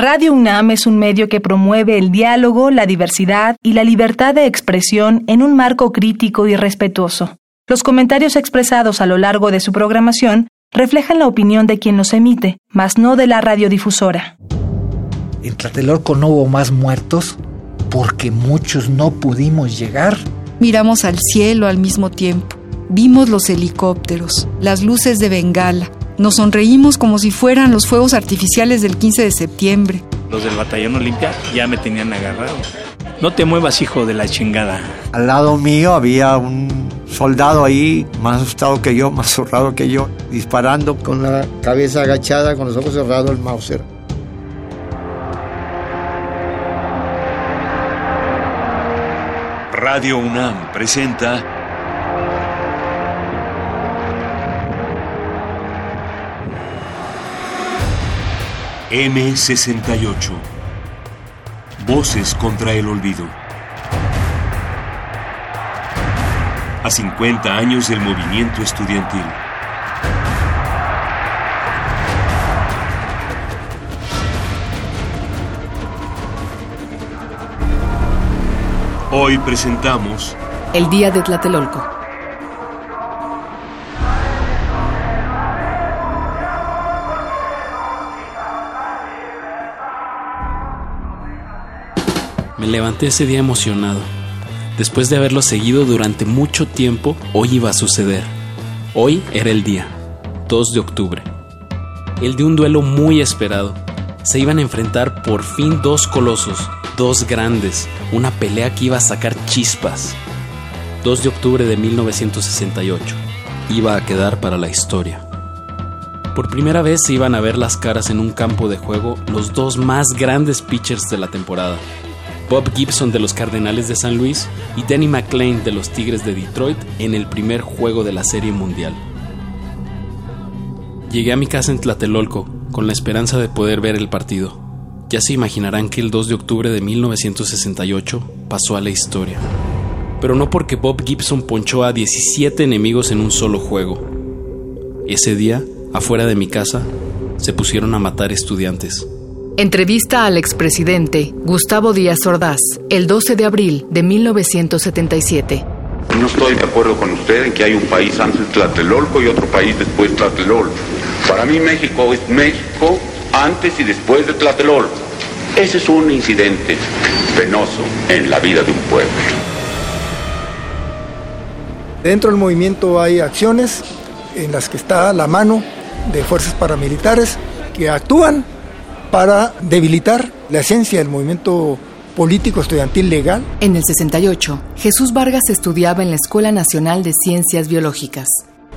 Radio UNAM es un medio que promueve el diálogo, la diversidad y la libertad de expresión en un marco crítico y respetuoso. Los comentarios expresados a lo largo de su programación reflejan la opinión de quien los emite, mas no de la radiodifusora. En Tlatelolco no hubo más muertos porque muchos no pudimos llegar. Miramos al cielo al mismo tiempo. Vimos los helicópteros, las luces de Bengala. Nos sonreímos como si fueran los fuegos artificiales del 15 de septiembre. Los del batallón Olimpia ya me tenían agarrado. No te muevas, hijo de la chingada. Al lado mío había un soldado ahí, más asustado que yo, más zurrado que yo, disparando con la cabeza agachada, con los ojos cerrados, el Mauser. Radio UNAM presenta M68 Voces contra el olvido. A 50 años del movimiento estudiantil. Hoy presentamos El Día de Tlatelolco. Levanté ese día emocionado. Después de haberlo seguido durante mucho tiempo, hoy iba a suceder. Hoy era el día, 2 de octubre. El de un duelo muy esperado. Se iban a enfrentar por fin dos colosos, dos grandes, una pelea que iba a sacar chispas. 2 de octubre de 1968. Iba a quedar para la historia. Por primera vez se iban a ver las caras en un campo de juego los dos más grandes pitchers de la temporada. Bob Gibson de los Cardenales de San Luis y Danny McLean de los Tigres de Detroit en el primer juego de la Serie Mundial. Llegué a mi casa en Tlatelolco con la esperanza de poder ver el partido. Ya se imaginarán que el 2 de octubre de 1968 pasó a la historia. Pero no porque Bob Gibson ponchó a 17 enemigos en un solo juego. Ese día, afuera de mi casa, se pusieron a matar estudiantes. Entrevista al expresidente Gustavo Díaz Ordaz, el 12 de abril de 1977. No estoy de acuerdo con usted en que hay un país antes de Tlatelolco y otro país después de Tlatelolco. Para mí México es México antes y después de Tlatelolco. Ese es un incidente penoso en la vida de un pueblo. Dentro del movimiento hay acciones en las que está la mano de fuerzas paramilitares que actúan para debilitar la esencia del movimiento político estudiantil legal. En el 68, Jesús Vargas estudiaba en la Escuela Nacional de Ciencias Biológicas.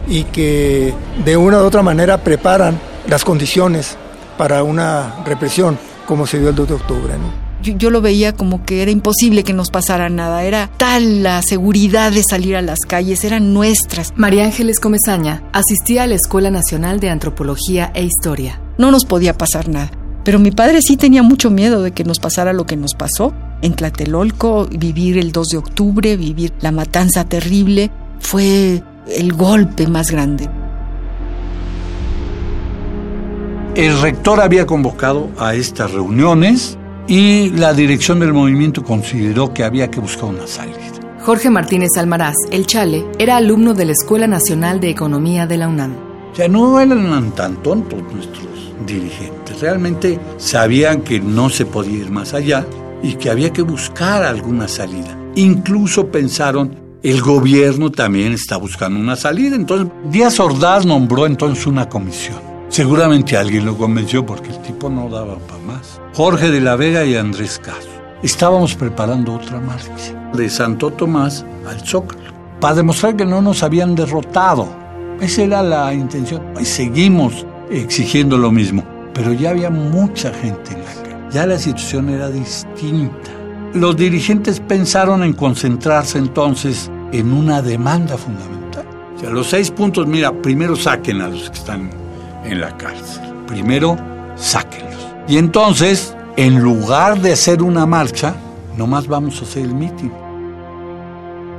Y que de una u otra manera preparan las condiciones para una represión, como se dio el 2 de octubre. ¿no? Yo, yo, lo veía como que era imposible que nos pasara nada. Era tal la seguridad de salir a las calles, eran nuestras. María Ángeles Comezaña asistía a la Escuela Nacional de Antropología e Historia. No nos podía pasar nada. Pero mi padre sí tenía mucho miedo de que nos pasara lo que nos pasó. En Tlatelolco, vivir el 2 de octubre, vivir la matanza terrible, fue el golpe más grande. El rector había convocado a estas reuniones y la dirección del movimiento consideró que había que buscar una salida. Jorge Martínez Almaraz, el Chale, era alumno de la Escuela Nacional de Economía de la UNAM. O sea, no eran tan tontos nuestros dirigentes. Realmente sabían que no se podía ir más allá y que había que buscar alguna salida. Incluso pensaron, el gobierno también está buscando una salida. Entonces, Díaz Ordaz nombró entonces una comisión. Seguramente alguien lo convenció porque el tipo no daba para más. Jorge de la Vega y Andrés Caso. Estábamos preparando otra marcha de Santo Tomás al Zócalo para demostrar que no nos habían derrotado. Esa era la intención. Y seguimos exigiendo lo mismo. Pero ya había mucha gente en la calle. Ya la situación era distinta. Los dirigentes pensaron en concentrarse entonces en una demanda fundamental. O sea, los seis puntos, mira, primero saquen a los que están en la cárcel. Primero, sáquenlos. Y entonces, en lugar de hacer una marcha, nomás vamos a hacer el mitin.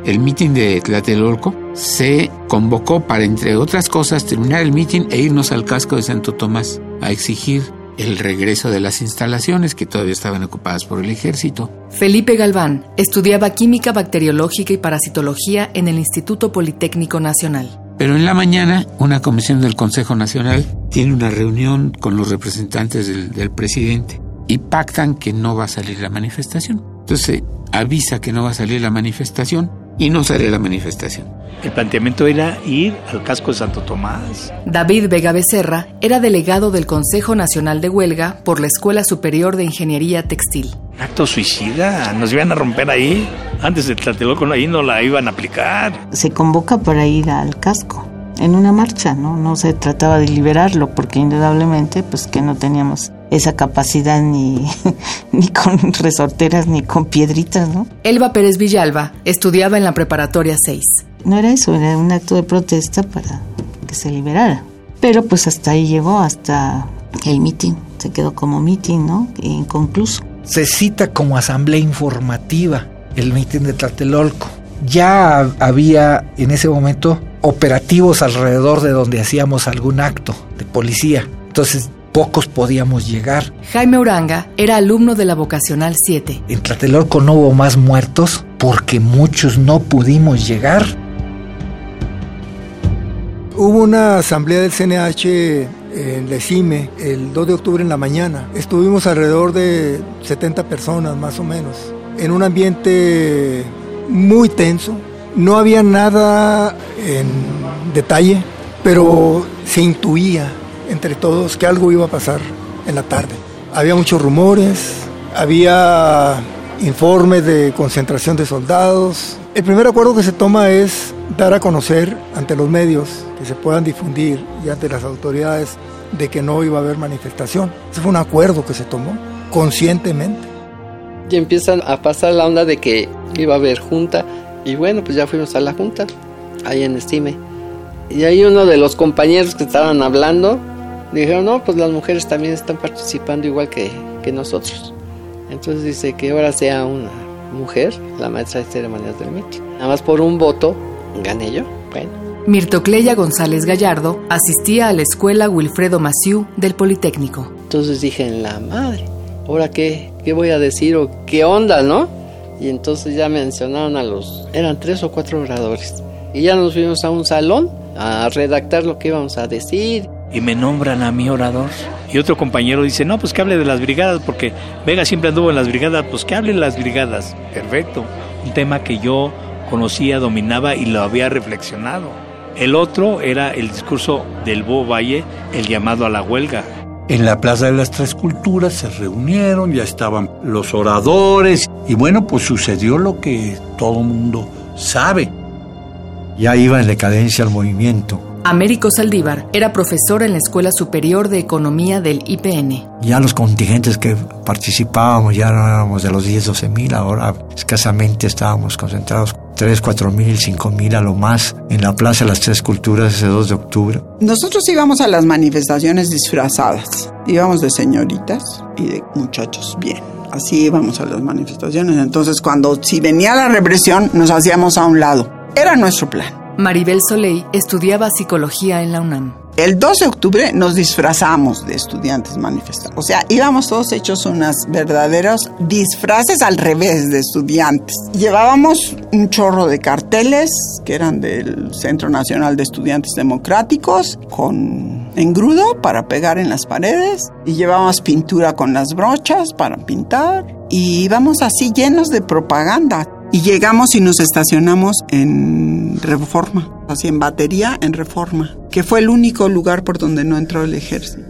El mitin de Tlatelolco se convocó para, entre otras cosas, terminar el mitin e irnos al casco de Santo Tomás a exigir el regreso de las instalaciones que todavía estaban ocupadas por el ejército. Felipe Galván estudiaba química bacteriológica y parasitología en el Instituto Politécnico Nacional. Pero en la mañana, una comisión del Consejo Nacional tiene una reunión con los representantes del, del presidente y pactan que no va a salir la manifestación. Entonces avisa que no va a salir la manifestación y no sale la manifestación. El planteamiento era ir al casco de Santo Tomás. David Vega Becerra era delegado del Consejo Nacional de Huelga por la Escuela Superior de Ingeniería Textil. Acto suicida, nos iban a romper ahí. Antes de Tlatelolco ahí no la iban a aplicar. Se convoca para ir al casco en una marcha, ¿no? No se trataba de liberarlo porque indudablemente pues que no teníamos esa capacidad ni, ni con resorteras ni con piedritas, ¿no? Elba Pérez Villalba estudiaba en la preparatoria 6. No era eso, era un acto de protesta para que se liberara. Pero pues hasta ahí llegó, hasta el mitin. Se quedó como mitin, ¿no? Inconcluso. Se cita como asamblea informativa el mitin de Tlatelolco. Ya había en ese momento operativos alrededor de donde hacíamos algún acto de policía. Entonces pocos podíamos llegar. Jaime Uranga era alumno de la vocacional 7. En Tlatelolco no hubo más muertos porque muchos no pudimos llegar. Hubo una asamblea del CNH en la CIME el 2 de octubre en la mañana. Estuvimos alrededor de 70 personas más o menos, en un ambiente muy tenso. No había nada en detalle, pero se intuía entre todos que algo iba a pasar en la tarde. Había muchos rumores, había informes de concentración de soldados. El primer acuerdo que se toma es dar a conocer ante los medios, que se puedan difundir y ante las autoridades de que no iba a haber manifestación. Ese fue un acuerdo que se tomó conscientemente. Y empiezan a pasar la onda de que iba a haber junta y bueno, pues ya fuimos a la junta, ahí en Estime. Y ahí uno de los compañeros que estaban hablando dijeron, no, pues las mujeres también están participando igual que, que nosotros. Entonces dice que ahora sea una mujer la maestra de ceremonias del MIT. Nada más por un voto gané yo. Bueno. Mirtocleya González Gallardo asistía a la escuela Wilfredo Maciú del Politécnico. Entonces dije, en la madre, ¿ahora qué, qué voy a decir o qué onda, no? Y entonces ya mencionaron a los, eran tres o cuatro oradores. Y ya nos fuimos a un salón a redactar lo que íbamos a decir y me nombran a mi orador. Y otro compañero dice, no, pues que hable de las brigadas, porque Vega siempre anduvo en las brigadas, pues que hable de las brigadas. Perfecto. Un tema que yo conocía, dominaba y lo había reflexionado. El otro era el discurso del Bo Valle, el llamado a la huelga. En la Plaza de las Tres Culturas se reunieron, ya estaban los oradores y bueno, pues sucedió lo que todo mundo sabe. Ya iba en decadencia el movimiento Américo Saldívar era profesor en la Escuela Superior de Economía del IPN. Ya los contingentes que participábamos ya no éramos de los 10, 12 mil, ahora escasamente estábamos concentrados 3, 4 mil, 5 mil a lo más en la Plaza de las Tres Culturas ese 2 de octubre. Nosotros íbamos a las manifestaciones disfrazadas, íbamos de señoritas y de muchachos bien. Así íbamos a las manifestaciones. Entonces, cuando si venía la represión, nos hacíamos a un lado. Era nuestro plan. Maribel Soleil estudiaba psicología en la UNAM. El 2 de octubre nos disfrazamos de estudiantes manifestantes. O sea, íbamos todos hechos unas verdaderos disfraces al revés de estudiantes. Llevábamos un chorro de carteles que eran del Centro Nacional de Estudiantes Democráticos con engrudo para pegar en las paredes y llevábamos pintura con las brochas para pintar y íbamos así llenos de propaganda. Y llegamos y nos estacionamos en Reforma, así en batería en Reforma, que fue el único lugar por donde no entró el ejército.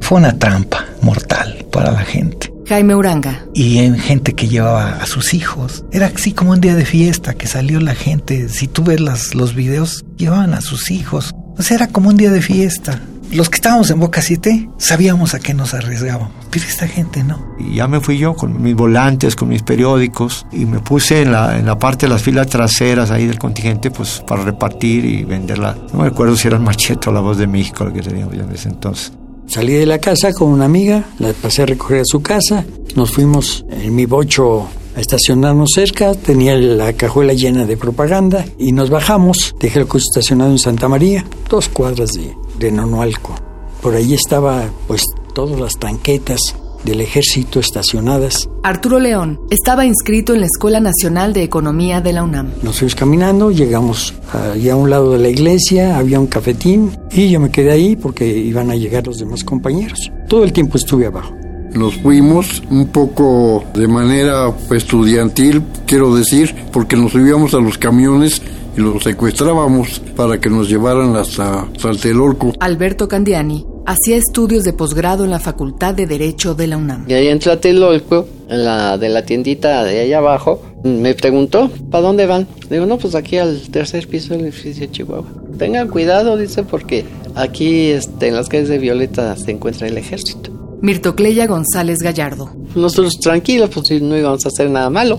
Fue una trampa mortal para la gente. Jaime Uranga. Y en gente que llevaba a sus hijos. Era así como un día de fiesta que salió la gente. Si tú ves las, los videos, llevaban a sus hijos. O sea, era como un día de fiesta los que estábamos en Boca 7 sabíamos a qué nos arriesgábamos, pero esta gente no. Y ya me fui yo con mis volantes, con mis periódicos y me puse en la, en la parte de las filas traseras ahí del contingente pues para repartir y venderla. No me acuerdo si era el machete o la voz de México lo que teníamos ya en ese entonces. Salí de la casa con una amiga, la pasé a recoger a su casa, nos fuimos en mi bocho a estacionarnos cerca, tenía la cajuela llena de propaganda y nos bajamos, dejé el coche estacionado en Santa María, dos cuadras de, de Nonualco. Por ahí estaba pues todas las tanquetas del ejército estacionadas. Arturo León estaba inscrito en la Escuela Nacional de Economía de la UNAM. Nos fuimos caminando, llegamos allá a un lado de la iglesia, había un cafetín y yo me quedé ahí porque iban a llegar los demás compañeros. Todo el tiempo estuve abajo. Nos fuimos un poco de manera estudiantil, quiero decir, porque nos subíamos a los camiones y los secuestrábamos para que nos llevaran hasta Saltelorco. Alberto Candiani hacía estudios de posgrado en la Facultad de Derecho de la UNAM. Y ahí en Tlatelolco, en la de la tiendita de allá abajo, me preguntó, ¿para dónde van? Digo, no, pues aquí al tercer piso del edificio de Chihuahua. Tengan cuidado, dice, porque aquí este, en las calles de Violeta se encuentra el ejército. Mirtocleya González Gallardo. Nosotros tranquilos, pues no íbamos a hacer nada malo.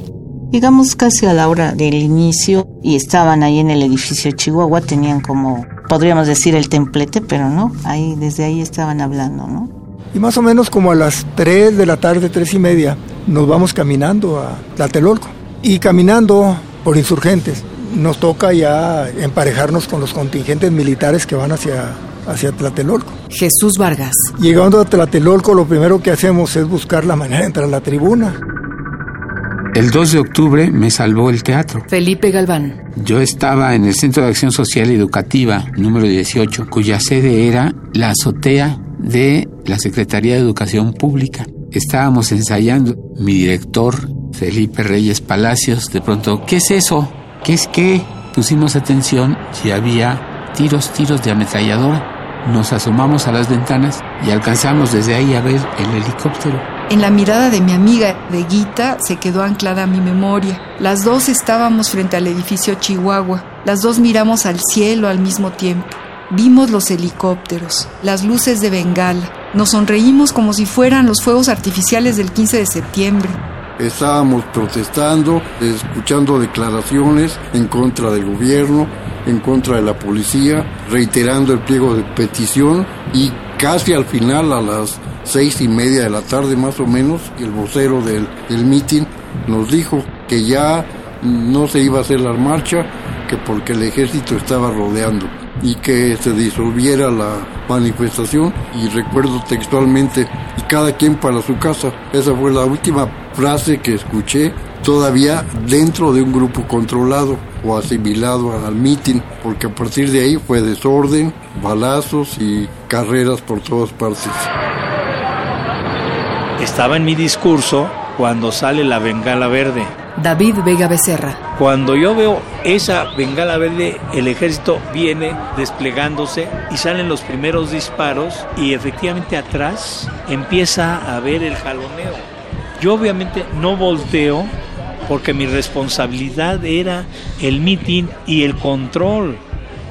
Llegamos casi a la hora del inicio y estaban ahí en el edificio Chihuahua, tenían como podríamos decir el templete, pero no, ahí desde ahí estaban hablando, ¿no? Y más o menos como a las 3 de la tarde, tres y media, nos vamos caminando a Tlatelolco. Y caminando por insurgentes, nos toca ya emparejarnos con los contingentes militares que van hacia, hacia Tlatelolco. Jesús Vargas. Llegando a Tlatelolco, lo primero que hacemos es buscar la manera de entrar a la tribuna. El 2 de octubre me salvó el teatro. Felipe Galván. Yo estaba en el Centro de Acción Social y Educativa número 18, cuya sede era la azotea de la Secretaría de Educación Pública. Estábamos ensayando. Mi director, Felipe Reyes Palacios, de pronto, ¿qué es eso? ¿Qué es qué? Pusimos atención si había tiros, tiros de ametralladora. Nos asomamos a las ventanas y alcanzamos desde ahí a ver el helicóptero en la mirada de mi amiga de Guita se quedó anclada mi memoria. Las dos estábamos frente al edificio Chihuahua. Las dos miramos al cielo al mismo tiempo. Vimos los helicópteros, las luces de Bengala. Nos sonreímos como si fueran los fuegos artificiales del 15 de septiembre. Estábamos protestando, escuchando declaraciones en contra del gobierno, en contra de la policía, reiterando el pliego de petición y casi al final a las seis y media de la tarde más o menos, el vocero del, del mitin nos dijo que ya no se iba a hacer la marcha, que porque el ejército estaba rodeando y que se disolviera la manifestación y recuerdo textualmente y cada quien para su casa. Esa fue la última frase que escuché todavía dentro de un grupo controlado o asimilado al mitin, porque a partir de ahí fue desorden, balazos y carreras por todas partes. Estaba en mi discurso cuando sale la bengala verde. David Vega Becerra. Cuando yo veo esa bengala verde, el ejército viene desplegándose y salen los primeros disparos y efectivamente atrás empieza a ver el jaloneo. Yo obviamente no volteo porque mi responsabilidad era el mitin y el control.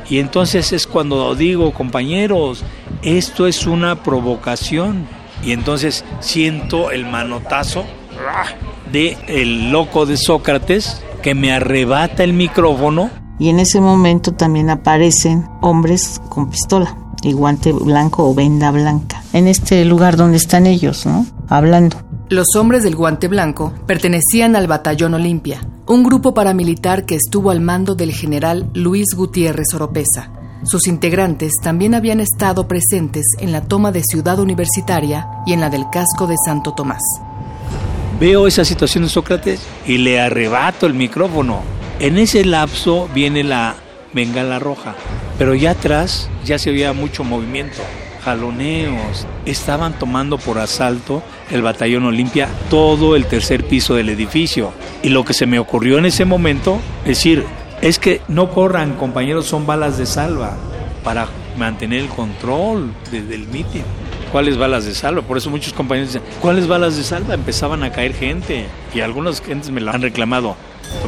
Y entonces es cuando digo, compañeros, esto es una provocación y entonces siento el manotazo de el loco de Sócrates que me arrebata el micrófono. Y en ese momento también aparecen hombres con pistola y guante blanco o venda blanca en este lugar donde están ellos, ¿no? Hablando. Los hombres del guante blanco pertenecían al Batallón Olimpia, un grupo paramilitar que estuvo al mando del general Luis Gutiérrez Oropesa, sus integrantes también habían estado presentes en la toma de Ciudad Universitaria y en la del casco de Santo Tomás. Veo esa situación de Sócrates y le arrebato el micrófono. En ese lapso viene la bengala roja, pero ya atrás ya se oía mucho movimiento, jaloneos. Estaban tomando por asalto el batallón Olimpia todo el tercer piso del edificio. Y lo que se me ocurrió en ese momento, es decir, es que no corran, compañeros, son balas de salva para mantener el control del mitin. ¿Cuáles balas de salva? Por eso muchos compañeros dicen, ¿cuáles balas de salva? Empezaban a caer gente y algunas gentes me lo han reclamado.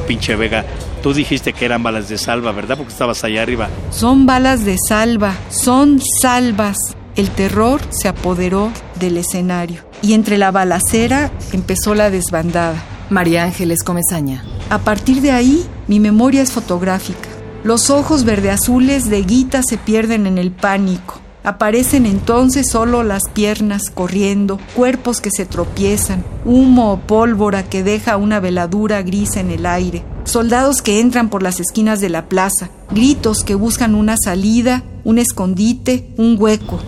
pinche Vega, tú dijiste que eran balas de salva, ¿verdad? Porque estabas allá arriba. Son balas de salva, son salvas. El terror se apoderó del escenario y entre la balacera empezó la desbandada. María Ángeles Comezaña. A partir de ahí, mi memoria es fotográfica. Los ojos verde-azules de Guita se pierden en el pánico. Aparecen entonces solo las piernas corriendo, cuerpos que se tropiezan, humo o pólvora que deja una veladura gris en el aire, soldados que entran por las esquinas de la plaza, gritos que buscan una salida, un escondite, un hueco.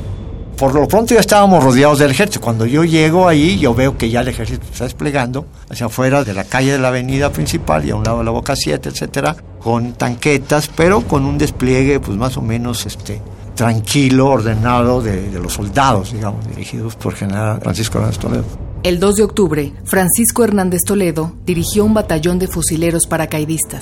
Por lo pronto ya estábamos rodeados del ejército. Cuando yo llego ahí, yo veo que ya el ejército está desplegando hacia afuera de la calle de la avenida principal y a un lado de la Boca 7, etcétera, con tanquetas, pero con un despliegue, pues más o menos, este, tranquilo, ordenado de, de los soldados, digamos, dirigidos por general Francisco Hernández Toledo. El 2 de octubre, Francisco Hernández Toledo dirigió un batallón de fusileros paracaidistas.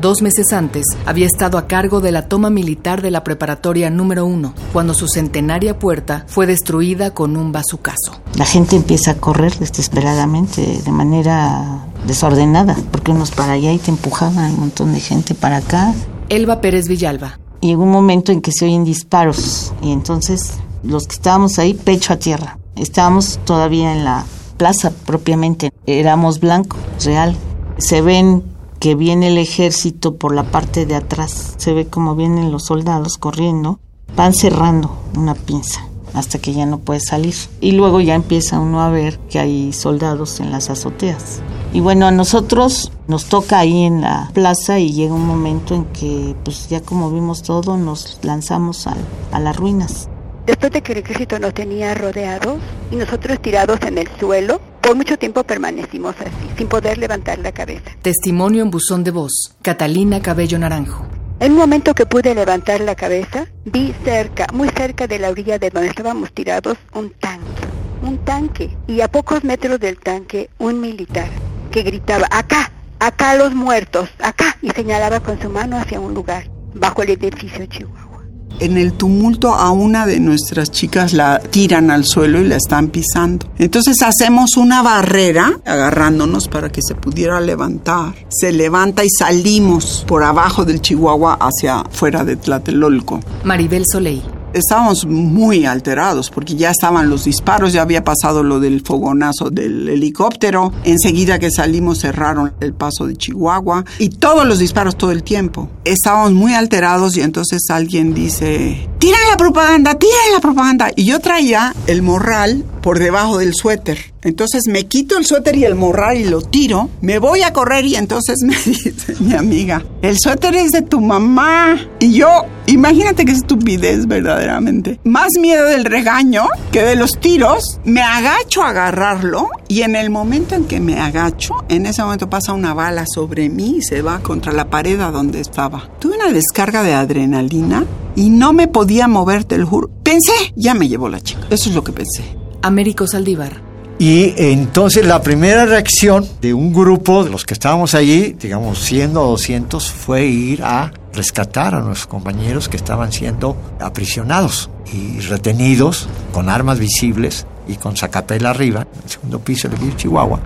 Dos meses antes, había estado a cargo de la toma militar de la preparatoria número uno, cuando su centenaria puerta fue destruida con un bazucazo. La gente empieza a correr desesperadamente, de manera desordenada, porque unos para allá y te empujaban un montón de gente para acá. Elba Pérez Villalba. Llegó un momento en que se oyen disparos y entonces los que estábamos ahí, pecho a tierra. Estábamos todavía en la plaza propiamente, éramos blanco, real. Se ven que viene el ejército por la parte de atrás. Se ve como vienen los soldados corriendo. Van cerrando una pinza hasta que ya no puede salir. Y luego ya empieza uno a ver que hay soldados en las azoteas. Y bueno, a nosotros nos toca ahí en la plaza y llega un momento en que pues ya como vimos todo nos lanzamos a, a las ruinas. Después de que el ejército nos tenía rodeados y nosotros tirados en el suelo, por mucho tiempo permanecimos así, sin poder levantar la cabeza. Testimonio en buzón de voz. Catalina Cabello Naranjo. En un momento que pude levantar la cabeza, vi cerca, muy cerca de la orilla de donde estábamos tirados, un tanque. Un tanque. Y a pocos metros del tanque, un militar que gritaba, acá, acá los muertos, acá. Y señalaba con su mano hacia un lugar, bajo el edificio Chihuahua. En el tumulto a una de nuestras chicas la tiran al suelo y la están pisando. Entonces hacemos una barrera agarrándonos para que se pudiera levantar. Se levanta y salimos por abajo del Chihuahua hacia fuera de Tlatelolco. Maribel Soleil. Estábamos muy alterados porque ya estaban los disparos, ya había pasado lo del fogonazo del helicóptero. Enseguida que salimos cerraron el paso de Chihuahua y todos los disparos todo el tiempo. Estábamos muy alterados y entonces alguien dice, tiran la propaganda, tiran la propaganda. Y yo traía el morral por debajo del suéter. Entonces me quito el suéter y el morral y lo tiro. Me voy a correr y entonces me dice mi amiga, el suéter es de tu mamá. Y yo, imagínate qué estupidez verdaderamente. Más miedo del regaño que de los tiros. Me agacho a agarrarlo y en el momento en que me agacho, en ese momento pasa una bala sobre mí y se va contra la pared a donde estaba. Tuve una descarga de adrenalina y no me podía mover, te lo juro. Pensé, ya me llevó la chica. Eso es lo que pensé. Américo Saldívar. Y entonces la primera reacción de un grupo de los que estábamos allí, digamos 100 o 200, fue ir a rescatar a nuestros compañeros que estaban siendo aprisionados y retenidos con armas visibles y con sacapela arriba, en el segundo piso del edificio Chihuahua.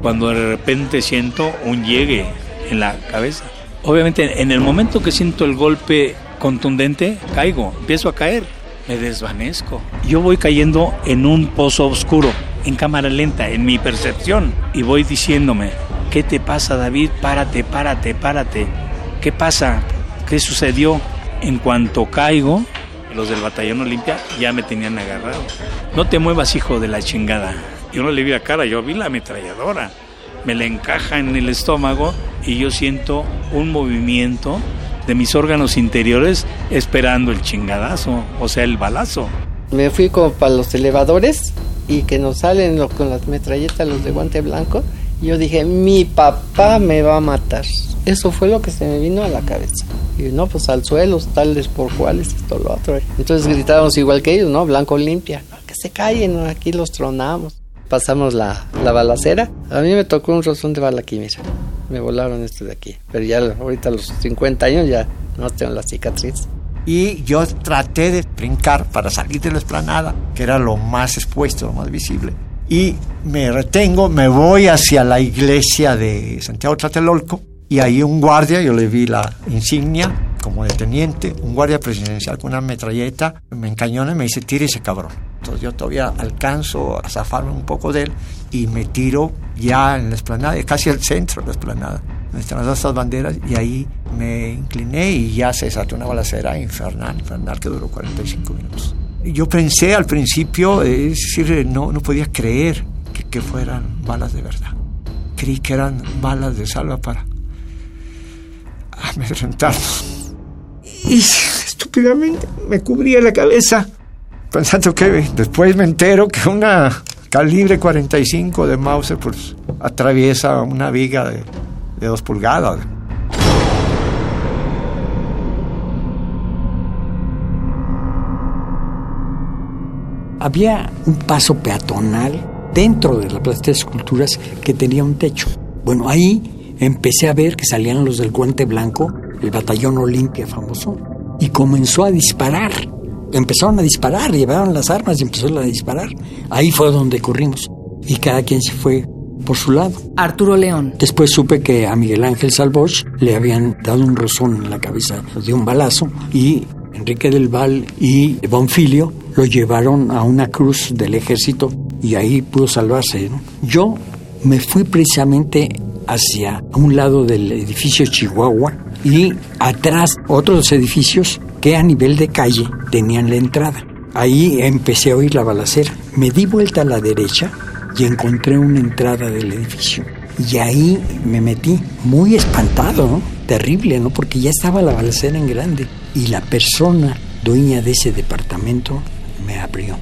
Cuando de repente siento un llegue en la cabeza. Obviamente en el momento que siento el golpe contundente, caigo, empiezo a caer me desvanezco. Yo voy cayendo en un pozo oscuro, en cámara lenta, en mi percepción, y voy diciéndome, ¿qué te pasa David? Párate, párate, párate. ¿Qué pasa? ¿Qué sucedió? En cuanto caigo, los del batallón Olimpia ya me tenían agarrado. No te muevas, hijo de la chingada. Yo no le vi la cara, yo vi la ametralladora. Me la encaja en el estómago y yo siento un movimiento de mis órganos interiores esperando el chingadazo, o sea, el balazo. Me fui como para los elevadores y que nos salen con las metralletas los de guante blanco. Yo dije, mi papá me va a matar. Eso fue lo que se me vino a la cabeza. Y no, pues al suelo, tales por cuales, esto, lo otro. Entonces gritábamos igual que ellos, ¿no? Blanco limpia. Que se callen, aquí los tronamos. Pasamos la, la balacera. A mí me tocó un rozón de bala aquí, mira me volaron esto de aquí. Pero ya ahorita a los 50 años ya no tengo la cicatriz. Y yo traté de brincar para salir de la esplanada, que era lo más expuesto, lo más visible. Y me retengo, me voy hacia la iglesia de Santiago Tlatelolco y ahí un guardia, yo le vi la insignia como de teniente, un guardia presidencial con una metralleta, me encañona y me dice, tire ese cabrón. Entonces yo todavía alcanzo a zafarme un poco de él y me tiro ya en la esplanada, casi al centro de la esplanada, están las dos banderas, y ahí me incliné y ya se desató una balacera infernal, infernal que duró 45 minutos. Yo pensé al principio, es decir, no, no podía creer que, que fueran balas de verdad. Creí que eran balas de salva para amedrentarnos. Y estúpidamente me cubría la cabeza pensando que después me entero que una calibre 45 de Mauser pues atraviesa una viga de, de dos pulgadas. Había un paso peatonal dentro de la Plaza de Esculturas que tenía un techo. Bueno, ahí empecé a ver que salían los del guante blanco, el batallón Olimpia famoso, y comenzó a disparar. Empezaron a disparar, llevaron las armas y empezaron a disparar. Ahí fue donde corrimos. Y cada quien se fue por su lado. Arturo León. Después supe que a Miguel Ángel Salvoch le habían dado un rozón en la cabeza de un balazo y Enrique del Val y Bonfilio lo llevaron a una cruz del ejército y ahí pudo salvarse. Yo me fui precisamente hacia un lado del edificio Chihuahua y atrás otros edificios que a nivel de calle tenían la entrada. Ahí empecé a oír la balacera. Me di vuelta a la derecha y encontré una entrada del edificio. Y ahí me metí, muy espantado. Terrible, ¿no? Porque ya estaba la balacera en grande. Y la persona dueña de ese departamento me abrió.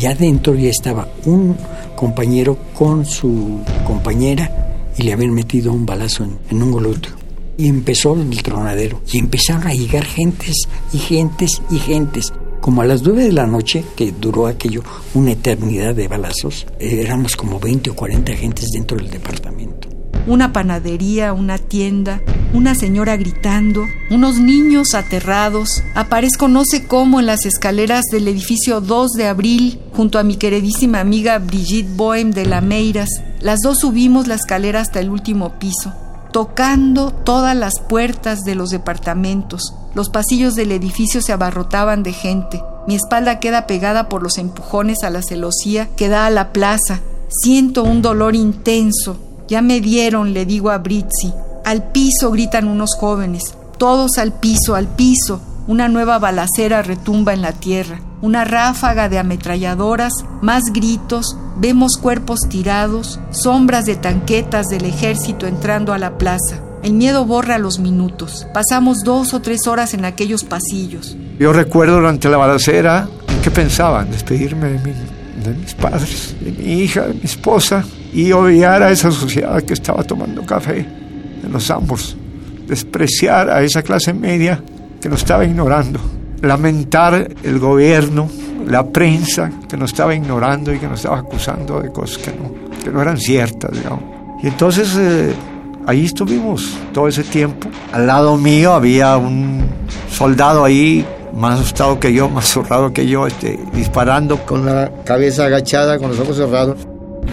Y adentro ya estaba un compañero con su compañera y le habían metido un balazo en, en un glúteo. Y empezó el tronadero. Y empezaron a llegar gentes y gentes y gentes. Como a las nueve de la noche, que duró aquello una eternidad de balazos, éramos como 20 o 40 gentes dentro del departamento. Una panadería, una tienda, una señora gritando, unos niños aterrados. Aparezco no sé cómo en las escaleras del edificio 2 de abril, junto a mi queridísima amiga Brigitte Bohem de la Meiras. Las dos subimos la escalera hasta el último piso tocando todas las puertas de los departamentos. Los pasillos del edificio se abarrotaban de gente. Mi espalda queda pegada por los empujones a la celosía que da a la plaza. Siento un dolor intenso. Ya me dieron, le digo a Britzi. Al piso gritan unos jóvenes. Todos al piso, al piso. Una nueva balacera retumba en la tierra. Una ráfaga de ametralladoras, más gritos, vemos cuerpos tirados, sombras de tanquetas del ejército entrando a la plaza. El miedo borra los minutos. Pasamos dos o tres horas en aquellos pasillos. Yo recuerdo durante la balacera en qué pensaban, despedirme de, mi, de mis padres, de mi hija, de mi esposa y odiar a esa sociedad que estaba tomando café en los ambos, despreciar a esa clase media que nos estaba ignorando, lamentar el gobierno, la prensa que nos estaba ignorando y que nos estaba acusando de cosas que no, que no eran ciertas, digamos. Y entonces eh, ahí estuvimos todo ese tiempo. Al lado mío había un soldado ahí más asustado que yo, más zurrado que yo, este, disparando con la cabeza agachada, con los ojos cerrados.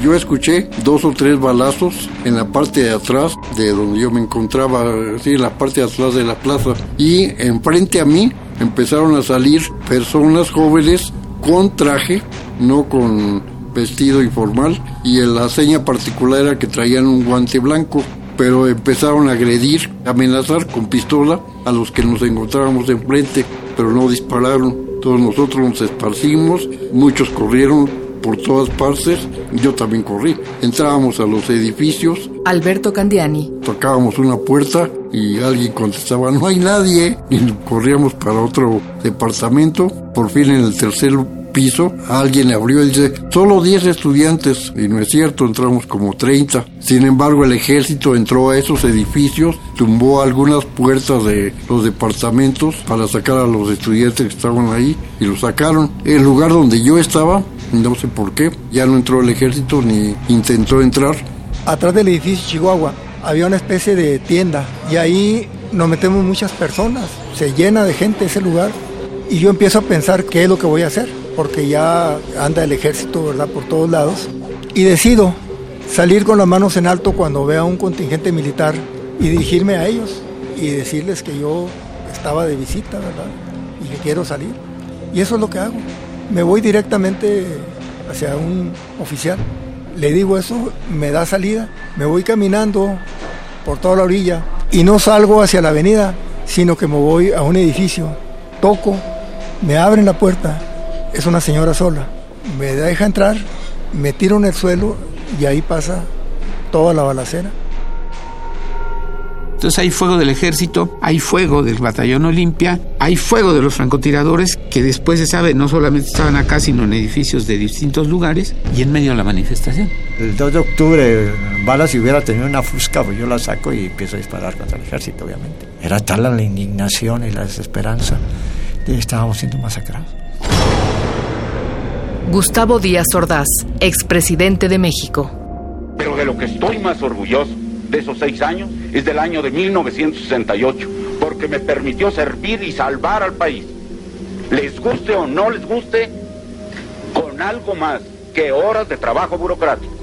Yo escuché dos o tres balazos en la parte de atrás de donde yo me encontraba, sí, en la parte de atrás de la plaza. Y enfrente a mí empezaron a salir personas jóvenes con traje, no con vestido informal. Y la seña particular era que traían un guante blanco. Pero empezaron a agredir, amenazar con pistola a los que nos encontrábamos enfrente, pero no dispararon. Todos nosotros nos esparcimos, muchos corrieron, por todas partes. Yo también corrí. Entrábamos a los edificios. Alberto Candiani. Tocábamos una puerta y alguien contestaba, no hay nadie. Y corríamos para otro departamento. Por fin en el tercer piso, alguien abrió y dice, solo 10 estudiantes. Y no es cierto, entramos como 30. Sin embargo, el ejército entró a esos edificios, tumbó algunas puertas de los departamentos para sacar a los estudiantes que estaban ahí y los sacaron. El lugar donde yo estaba, no sé por qué, ya no entró el ejército ni intentó entrar. Atrás del edificio Chihuahua había una especie de tienda y ahí nos metemos muchas personas, se llena de gente ese lugar y yo empiezo a pensar qué es lo que voy a hacer, porque ya anda el ejército, ¿verdad?, por todos lados. Y decido salir con las manos en alto cuando vea un contingente militar y dirigirme a ellos y decirles que yo estaba de visita, ¿verdad? Y que quiero salir. Y eso es lo que hago. Me voy directamente hacia un oficial. Le digo eso, me da salida. Me voy caminando por toda la orilla y no salgo hacia la avenida, sino que me voy a un edificio. Toco, me abren la puerta, es una señora sola. Me deja entrar, me tiro en el suelo y ahí pasa toda la balacera. Entonces hay fuego del ejército, hay fuego del batallón Olimpia, hay fuego de los francotiradores que después se sabe no solamente estaban acá, sino en edificios de distintos lugares y en medio de la manifestación. El 2 de octubre, Bala si hubiera tenido una fusca, pues yo la saco y empiezo a disparar contra el ejército, obviamente. Era tal la indignación y la desesperanza de que estábamos siendo masacrados. Gustavo Díaz Ordaz, expresidente de México. Pero de lo que estoy más orgulloso de esos seis años es del año de 1968, porque me permitió servir y salvar al país. Les guste o no les guste, con algo más que horas de trabajo burocrático,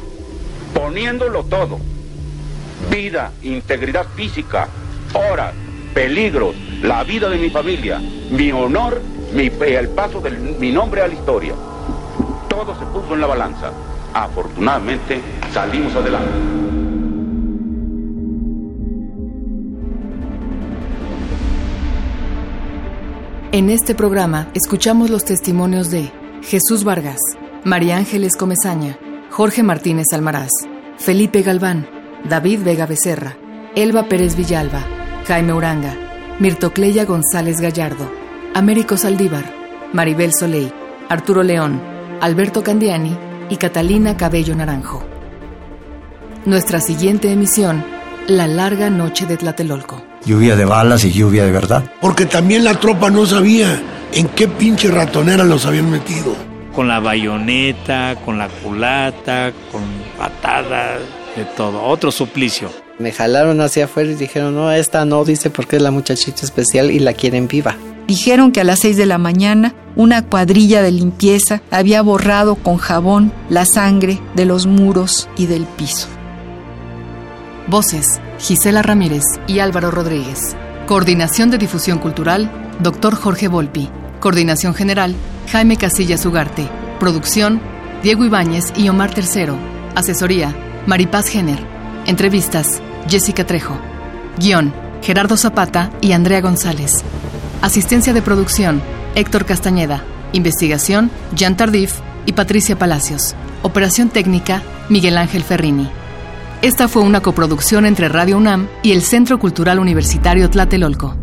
poniéndolo todo, vida, integridad física, horas, peligros, la vida de mi familia, mi honor, mi, el paso de mi nombre a la historia. Todo se puso en la balanza. Afortunadamente salimos adelante. En este programa escuchamos los testimonios de Jesús Vargas, María Ángeles Comezaña, Jorge Martínez Almaraz, Felipe Galván, David Vega Becerra, Elba Pérez Villalba, Jaime Uranga, Mirtocleya González Gallardo, Américo Saldívar, Maribel Soleil, Arturo León, Alberto Candiani y Catalina Cabello Naranjo. Nuestra siguiente emisión, La larga noche de Tlatelolco. Lluvia de balas y lluvia de verdad. Porque también la tropa no sabía en qué pinche ratonera los habían metido. Con la bayoneta, con la culata, con patadas, de todo. Otro suplicio. Me jalaron hacia afuera y dijeron, no, esta no, dice porque es la muchachita especial y la quieren viva. Dijeron que a las 6 de la mañana una cuadrilla de limpieza había borrado con jabón la sangre de los muros y del piso. Voces, Gisela Ramírez y Álvaro Rodríguez. Coordinación de Difusión Cultural, Dr. Jorge Volpi. Coordinación General, Jaime Casillas Ugarte. Producción, Diego Ibáñez y Omar Tercero. Asesoría, Maripaz Jenner. Entrevistas, Jessica Trejo. Guión, Gerardo Zapata y Andrea González. Asistencia de producción, Héctor Castañeda. Investigación, Jean Tardif y Patricia Palacios. Operación técnica, Miguel Ángel Ferrini. Esta fue una coproducción entre Radio UNAM y el Centro Cultural Universitario Tlatelolco.